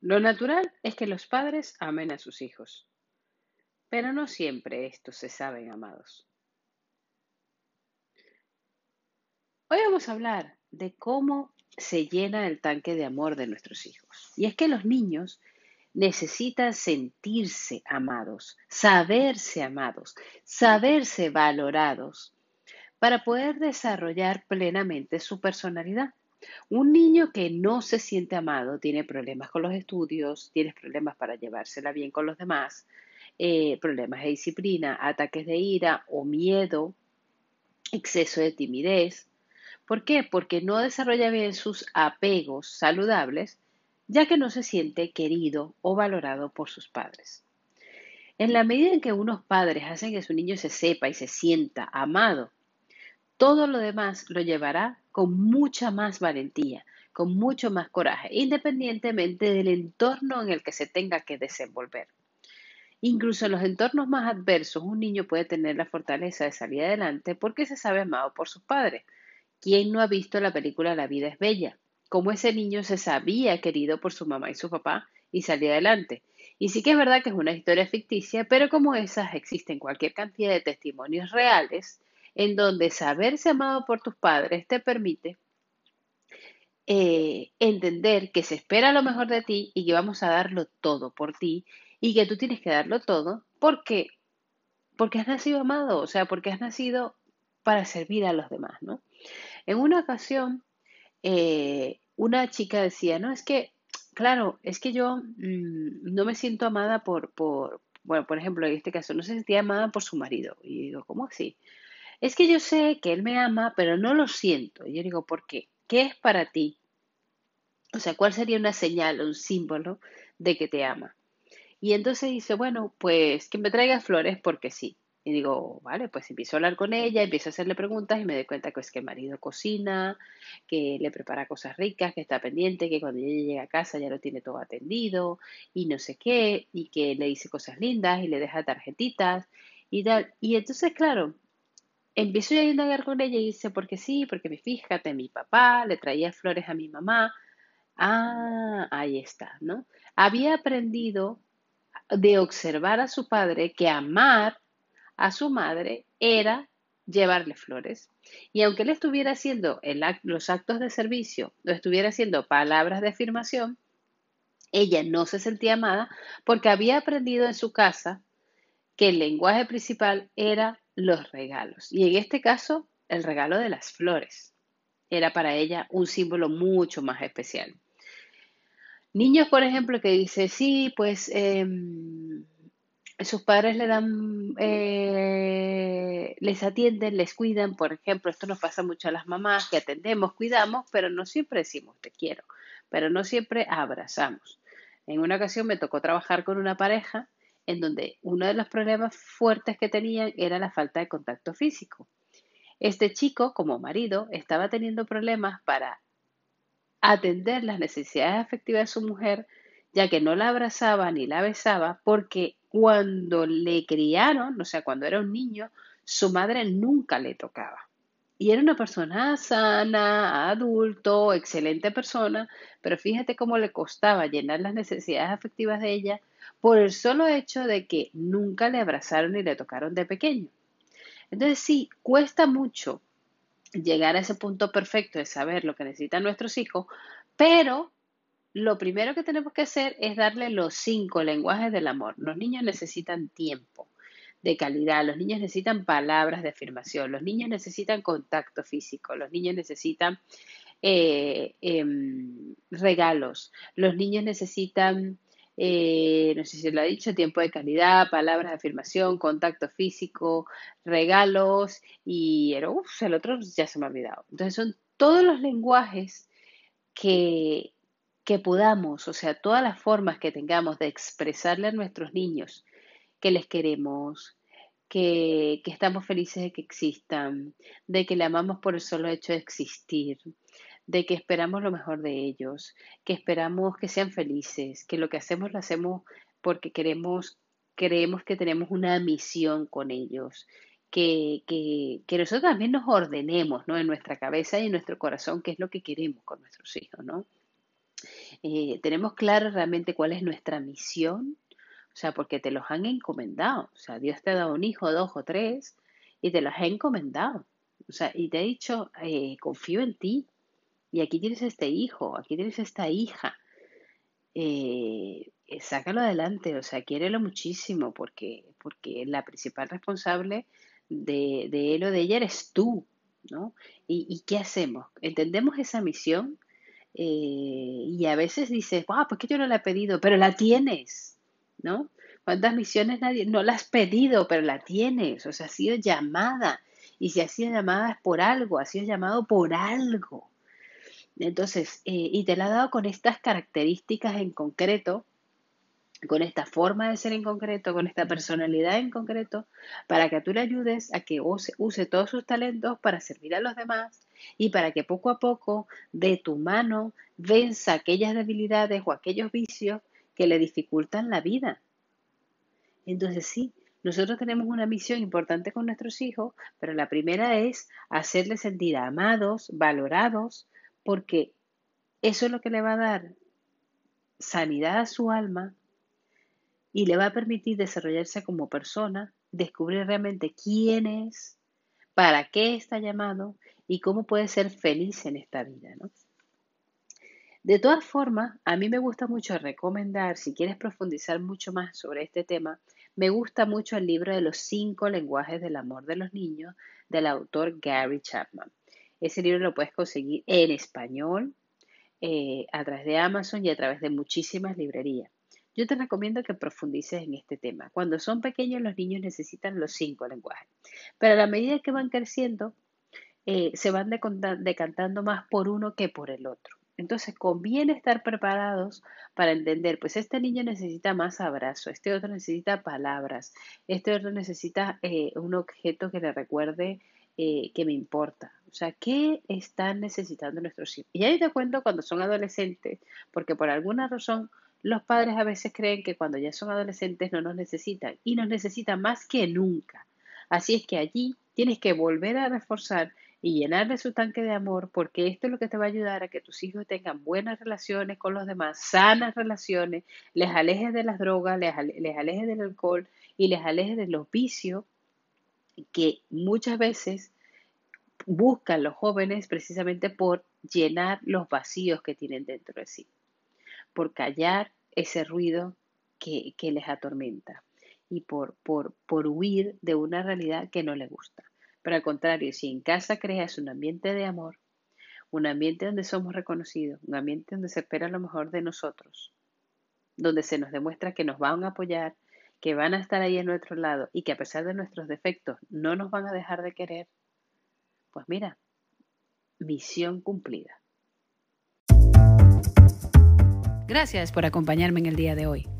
Lo natural es que los padres amen a sus hijos, pero no siempre estos se saben amados. Hoy vamos a hablar de cómo se llena el tanque de amor de nuestros hijos. Y es que los niños necesitan sentirse amados, saberse amados, saberse valorados para poder desarrollar plenamente su personalidad. Un niño que no se siente amado tiene problemas con los estudios, tiene problemas para llevársela bien con los demás, eh, problemas de disciplina, ataques de ira o miedo, exceso de timidez. ¿Por qué? Porque no desarrolla bien sus apegos saludables, ya que no se siente querido o valorado por sus padres. En la medida en que unos padres hacen que su niño se sepa y se sienta amado, todo lo demás lo llevará con mucha más valentía, con mucho más coraje, independientemente del entorno en el que se tenga que desenvolver. Incluso en los entornos más adversos, un niño puede tener la fortaleza de salir adelante porque se sabe amado por sus padres. ¿Quién no ha visto la película La vida es bella? Cómo ese niño se sabía querido por su mamá y su papá y salía adelante. Y sí que es verdad que es una historia ficticia, pero como esas existen cualquier cantidad de testimonios reales en donde saberse amado por tus padres te permite eh, entender que se espera lo mejor de ti y que vamos a darlo todo por ti y que tú tienes que darlo todo porque, porque has nacido amado, o sea, porque has nacido para servir a los demás, ¿no? En una ocasión, eh, una chica decía, no, es que, claro, es que yo mm, no me siento amada por, por, bueno, por ejemplo, en este caso, no se sentía amada por su marido. Y digo, ¿cómo así? Es que yo sé que él me ama, pero no lo siento. Y yo digo, ¿por qué? ¿Qué es para ti? O sea, ¿cuál sería una señal, un símbolo de que te ama? Y entonces dice, bueno, pues que me traiga flores porque sí. Y digo, vale, pues empiezo a hablar con ella, empiezo a hacerle preguntas y me doy cuenta que es que el marido cocina, que le prepara cosas ricas, que está pendiente, que cuando ella llega a casa ya lo tiene todo atendido y no sé qué, y que le dice cosas lindas y le deja tarjetitas y tal. Y entonces, claro, empiezo a indagar con ella y dice, porque sí, porque fíjate, mi papá le traía flores a mi mamá. Ah, ahí está, ¿no? Había aprendido de observar a su padre que amar a su madre era llevarle flores. Y aunque él estuviera haciendo los actos de servicio o estuviera haciendo palabras de afirmación, ella no se sentía amada porque había aprendido en su casa que el lenguaje principal era los regalos. Y en este caso, el regalo de las flores. Era para ella un símbolo mucho más especial. Niños, por ejemplo, que dice, sí, pues em, sus padres le dan, eh, les atienden, les cuidan, por ejemplo, esto nos pasa mucho a las mamás que atendemos, cuidamos, pero no siempre decimos te quiero, pero no siempre abrazamos. En una ocasión me tocó trabajar con una pareja en donde uno de los problemas fuertes que tenían era la falta de contacto físico. Este chico, como marido, estaba teniendo problemas para atender las necesidades afectivas de su mujer, ya que no la abrazaba ni la besaba, porque cuando le criaron, o sea, cuando era un niño, su madre nunca le tocaba. Y era una persona sana, adulto, excelente persona, pero fíjate cómo le costaba llenar las necesidades afectivas de ella por el solo hecho de que nunca le abrazaron y le tocaron de pequeño. Entonces sí, cuesta mucho llegar a ese punto perfecto de saber lo que necesitan nuestros hijos, pero lo primero que tenemos que hacer es darle los cinco lenguajes del amor. Los niños necesitan tiempo de calidad, los niños necesitan palabras de afirmación, los niños necesitan contacto físico, los niños necesitan eh, em, regalos, los niños necesitan eh, no sé si lo ha dicho, tiempo de calidad, palabras de afirmación, contacto físico, regalos y el, el otro ya se me ha olvidado. Entonces son todos los lenguajes que, que podamos, o sea, todas las formas que tengamos de expresarle a nuestros niños que les queremos, que, estamos felices de que existan, de que le amamos por el solo hecho de existir, de que esperamos lo mejor de ellos, que esperamos que sean felices, que lo que hacemos lo hacemos porque queremos, creemos que tenemos una misión con ellos, que, que, que, nosotros también nos ordenemos ¿no? en nuestra cabeza y en nuestro corazón qué es lo que queremos con nuestros hijos. ¿no? Eh, tenemos claro realmente cuál es nuestra misión, sea, porque te los han encomendado. O sea, Dios te ha dado un hijo, dos o tres, y te los ha encomendado. O sea, y te ha dicho, eh, confío en ti. Y aquí tienes este hijo, aquí tienes esta hija. Eh, sácalo adelante, o sea, quiérelo muchísimo, porque, porque la principal responsable de, de él o de ella eres tú, ¿no? ¿Y, y qué hacemos? ¿Entendemos esa misión? Eh, y a veces dices, wow, pues que yo no la he pedido, pero la tienes, ¿no? ¿Cuántas misiones nadie? No la has pedido, pero la tienes, o sea, ha sido llamada. Y si ha sido llamada es por algo, ha sido llamado por algo. Entonces, eh, y te la ha dado con estas características en concreto, con esta forma de ser en concreto, con esta personalidad en concreto, para que tú le ayudes a que use, use todos sus talentos para servir a los demás y para que poco a poco de tu mano venza aquellas debilidades o aquellos vicios que le dificultan la vida. Entonces sí, nosotros tenemos una misión importante con nuestros hijos, pero la primera es hacerles sentir amados, valorados, porque eso es lo que le va a dar sanidad a su alma y le va a permitir desarrollarse como persona, descubrir realmente quién es, para qué está llamado y cómo puede ser feliz en esta vida. De todas formas, a mí me gusta mucho recomendar, si quieres profundizar mucho más sobre este tema, me gusta mucho el libro de los cinco lenguajes del amor de los niños del autor Gary Chapman. Ese libro lo puedes conseguir en español eh, a través de Amazon y a través de muchísimas librerías. Yo te recomiendo que profundices en este tema. Cuando son pequeños los niños necesitan los cinco lenguajes, pero a la medida que van creciendo eh, se van decantando más por uno que por el otro. Entonces conviene estar preparados para entender, pues este niño necesita más abrazo, este otro necesita palabras, este otro necesita eh, un objeto que le recuerde eh, que me importa. O sea, ¿qué están necesitando nuestros hijos? Y ahí te cuento cuando son adolescentes, porque por alguna razón los padres a veces creen que cuando ya son adolescentes no nos necesitan y nos necesitan más que nunca. Así es que allí tienes que volver a reforzar y llenar de su tanque de amor porque esto es lo que te va a ayudar a que tus hijos tengan buenas relaciones con los demás, sanas relaciones, les alejes de las drogas, les, les alejes del alcohol y les alejes de los vicios que muchas veces buscan los jóvenes precisamente por llenar los vacíos que tienen dentro de sí, por callar ese ruido que, les atormenta y por, por, por huir de una realidad que no les gusta. Pero al contrario, si en casa creas un ambiente de amor, un ambiente donde somos reconocidos, un ambiente donde se espera lo mejor de nosotros, donde se nos demuestra que nos van a apoyar, que van a estar ahí a nuestro lado y que a pesar de nuestros defectos no nos van a dejar de querer, pues mira, misión cumplida. Gracias por acompañarme en el día de hoy.